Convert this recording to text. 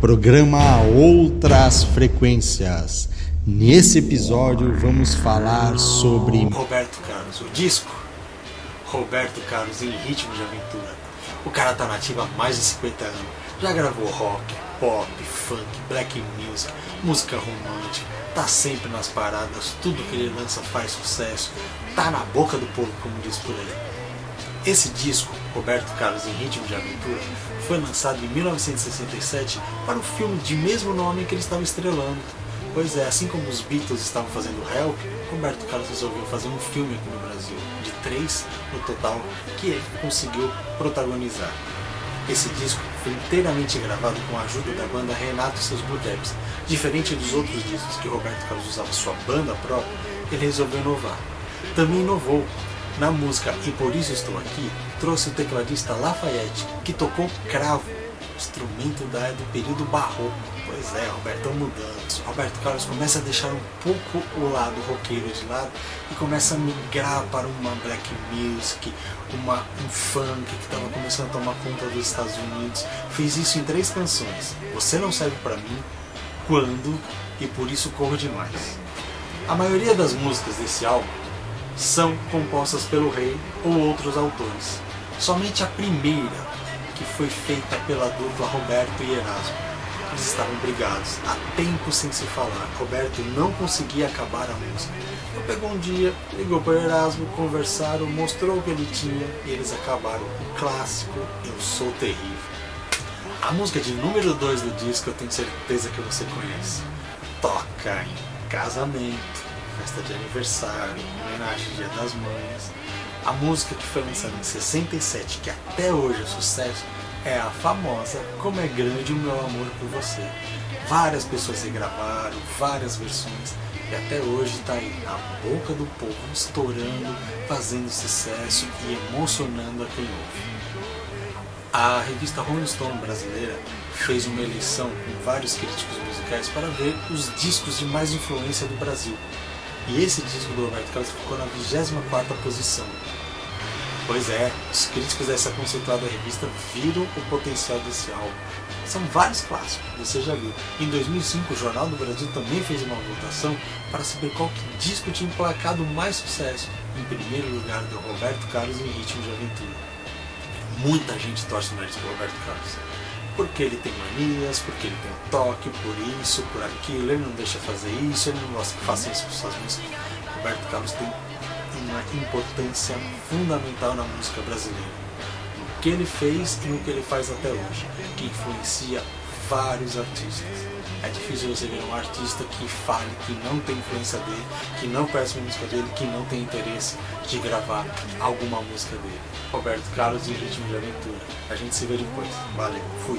Programa Outras Frequências. Nesse episódio vamos falar sobre Roberto Carlos, o disco Roberto Carlos em ritmo de aventura. O cara tá nativo há mais de 50 anos. Já gravou rock, pop, funk, black music, música romântica. Tá sempre nas paradas, tudo que ele lança faz sucesso. Tá na boca do povo, como diz por aí. Esse disco, Roberto Carlos em Ritmo de Aventura, foi lançado em 1967 para o filme de mesmo nome que ele estava estrelando. Pois é, assim como os Beatles estavam fazendo Help, Roberto Carlos resolveu fazer um filme aqui no Brasil, de três no total, que ele conseguiu protagonizar. Esse disco foi inteiramente gravado com a ajuda da banda Renato e seus Budeps. Diferente dos outros discos que Roberto Carlos usava sua banda própria, ele resolveu inovar. Também inovou na música E Por Isso Estou Aqui, trouxe o tecladista Lafayette, que tocou cravo, instrumento da, do período barroco. Pois é, Roberto mudando. Roberto Carlos começa a deixar um pouco o lado roqueiro de lado e começa a migrar para uma black music, uma, um funk que estava começando a tomar conta dos Estados Unidos. Fez isso em três canções: Você Não Serve Para Mim, Quando e Por Isso Corro Demais. A maioria das músicas desse álbum são compostas pelo rei ou outros autores. Somente a primeira, que foi feita pela dupla Roberto e Erasmo. Eles estavam brigados, há tempo sem se falar. Roberto não conseguia acabar a música. Então pegou um dia, ligou para Erasmo, conversaram, mostrou o que ele tinha e eles acabaram o clássico Eu Sou Terrível. A música de número 2 do disco eu tenho certeza que você conhece. Toca em casamento, festa de aniversário, homenagem ao Dia das Mães. A música que foi lançada em 67, que até hoje é sucesso, é a famosa Como é Grande o Meu Amor por Você. Várias pessoas regravaram, várias versões, e até hoje está aí na boca do povo, estourando, fazendo sucesso e emocionando a quem ouve. A revista Rolling Stone brasileira fez uma eleição com vários críticos musicais para ver os discos de mais influência do Brasil. E esse disco do Roberto Carlos ficou na 24 posição. Pois é, os críticos dessa conceituada revista viram o potencial desse álbum. São vários clássicos, você já viu. Em 2005, o Jornal do Brasil também fez uma votação para saber qual disco tinha emplacado mais sucesso. Em primeiro lugar, deu Roberto Carlos em Ritmo de Aventura. Muita gente torce o nariz Roberto Carlos porque ele tem manias, porque ele tem toque, por isso, por aquilo, ele não deixa fazer isso, ele não gosta que faça isso com suas músicas. Roberto Carlos tem uma importância fundamental na música brasileira. No que ele fez e no que ele faz até hoje, que influencia vários artistas. É difícil você ver um artista que fale que não tem influência dele, que não conhece a música dele, que não tem interesse de gravar alguma música dele. Roberto Carlos e Ritmo de Aventura. A gente se vê depois. Valeu, fui.